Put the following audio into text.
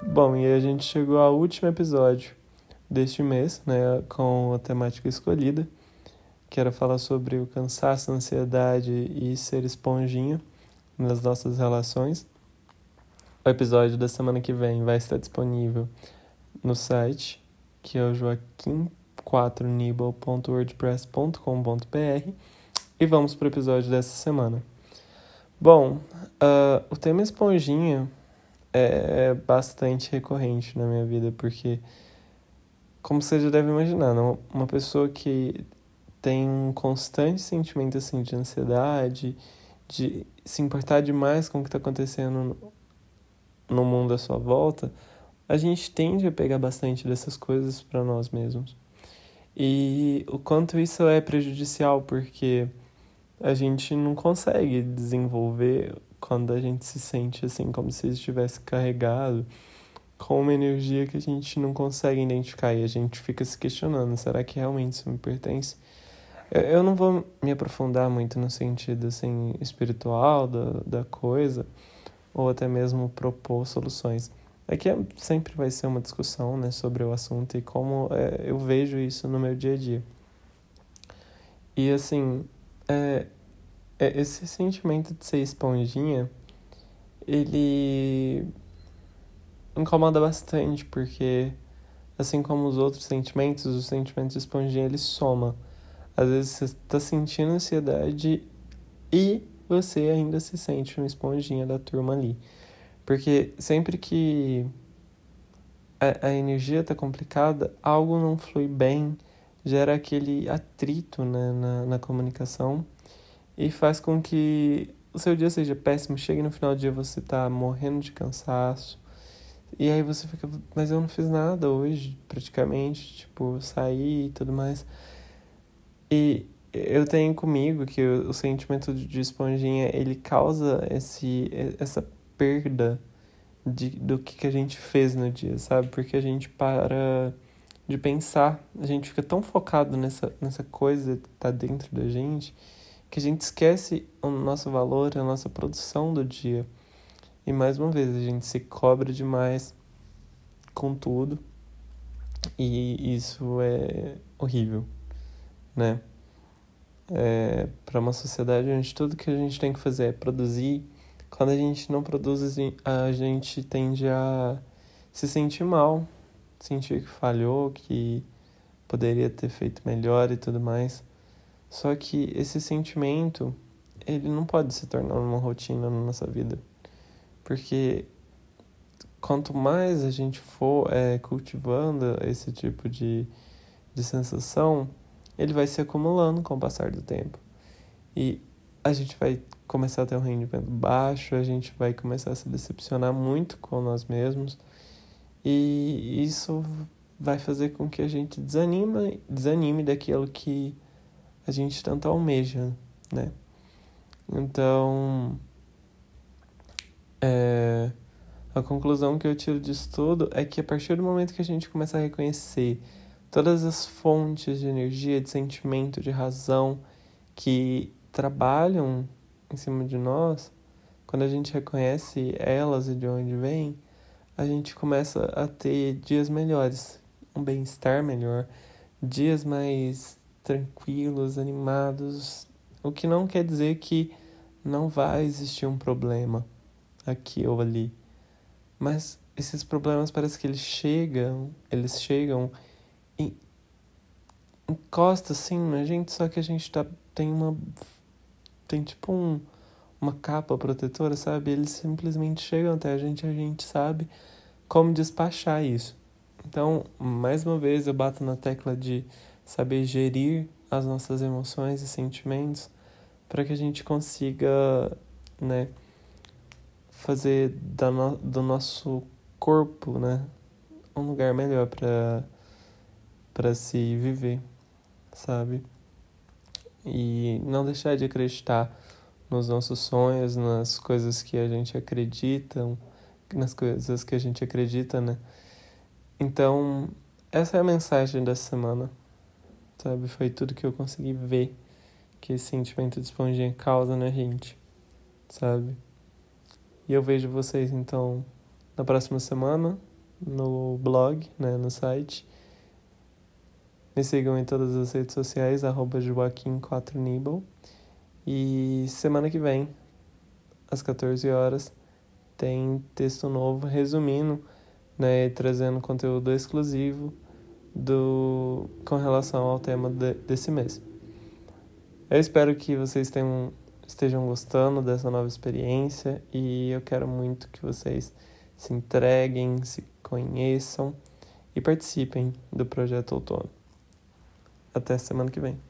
Bom, e a gente chegou ao último episódio deste mês, né, com a temática escolhida, que era falar sobre o cansaço, ansiedade e ser esponjinha nas nossas relações. O episódio da semana que vem vai estar disponível no site, que é o joaquim4nibel.wordpress.com.br e vamos para o episódio dessa semana. Bom, uh, o tema esponjinha é, é bastante recorrente na minha vida, porque, como você já deve imaginar, uma pessoa que tem um constante sentimento assim de ansiedade, de se importar demais com o que está acontecendo no mundo à sua volta, a gente tende a pegar bastante dessas coisas para nós mesmos. E o quanto isso é prejudicial, porque a gente não consegue desenvolver quando a gente se sente assim, como se estivesse carregado com uma energia que a gente não consegue identificar e a gente fica se questionando: será que realmente isso me pertence? Eu não vou me aprofundar muito no sentido assim, espiritual da, da coisa, ou até mesmo propor soluções. Aqui é, sempre vai ser uma discussão né, sobre o assunto e como é, eu vejo isso no meu dia a dia. E assim, é, é, esse sentimento de ser esponjinha, ele incomoda bastante, porque assim como os outros sentimentos, os sentimentos de esponjinha, ele soma. Às vezes você está sentindo ansiedade e você ainda se sente uma esponjinha da turma ali. Porque sempre que a, a energia está complicada, algo não flui bem, gera aquele atrito né, na, na comunicação e faz com que o seu dia seja péssimo. Chegue no final do dia você tá morrendo de cansaço. E aí você fica, mas eu não fiz nada hoje, praticamente, tipo, saí e tudo mais. E eu tenho comigo que o, o sentimento de esponjinha, ele causa esse, essa perda de, do que, que a gente fez no dia, sabe? Porque a gente para de pensar, a gente fica tão focado nessa, nessa coisa que tá dentro da gente, que a gente esquece o nosso valor, a nossa produção do dia. E mais uma vez, a gente se cobra demais com tudo, e isso é horrível, né? É, para uma sociedade onde tudo que a gente tem que fazer é produzir, quando a gente não produz, a gente tende a se sentir mal, sentir que falhou, que poderia ter feito melhor e tudo mais. Só que esse sentimento, ele não pode se tornar uma rotina na nossa vida. Porque quanto mais a gente for é, cultivando esse tipo de, de sensação, ele vai se acumulando com o passar do tempo. E a gente vai começar a ter um rendimento baixo, a gente vai começar a se decepcionar muito com nós mesmos. E isso vai fazer com que a gente desanima, desanime daquilo que a gente tanto almeja, né? Então, é, a conclusão que eu tiro disso tudo é que a partir do momento que a gente começa a reconhecer todas as fontes de energia, de sentimento, de razão que trabalham em cima de nós, quando a gente reconhece elas e de onde vem, a gente começa a ter dias melhores, um bem-estar melhor, dias mais tranquilos, animados, o que não quer dizer que não vai existir um problema aqui ou ali. Mas esses problemas parece que eles chegam, eles chegam e encosta assim na gente, só que a gente tá, tem uma tem tipo um, uma capa protetora, sabe? Eles simplesmente chegam até a gente, a gente sabe como despachar isso. Então, mais uma vez eu bato na tecla de saber gerir as nossas emoções e sentimentos para que a gente consiga, né, fazer da no, do nosso corpo, né, um lugar melhor para para se viver, sabe? E não deixar de acreditar nos nossos sonhos, nas coisas que a gente acredita, nas coisas que a gente acredita, né? Então, essa é a mensagem dessa semana, sabe? Foi tudo que eu consegui ver que esse sentimento de esponjinha causa na gente, sabe? E eu vejo vocês então na próxima semana no blog, né, no site. Me sigam em todas as redes sociais, arroba Joaquim4Nibel. E semana que vem, às 14 horas, tem texto novo resumindo né, trazendo conteúdo exclusivo do, com relação ao tema de, desse mês. Eu espero que vocês tenham, estejam gostando dessa nova experiência e eu quero muito que vocês se entreguem, se conheçam e participem do projeto Outono. Até semana que vem.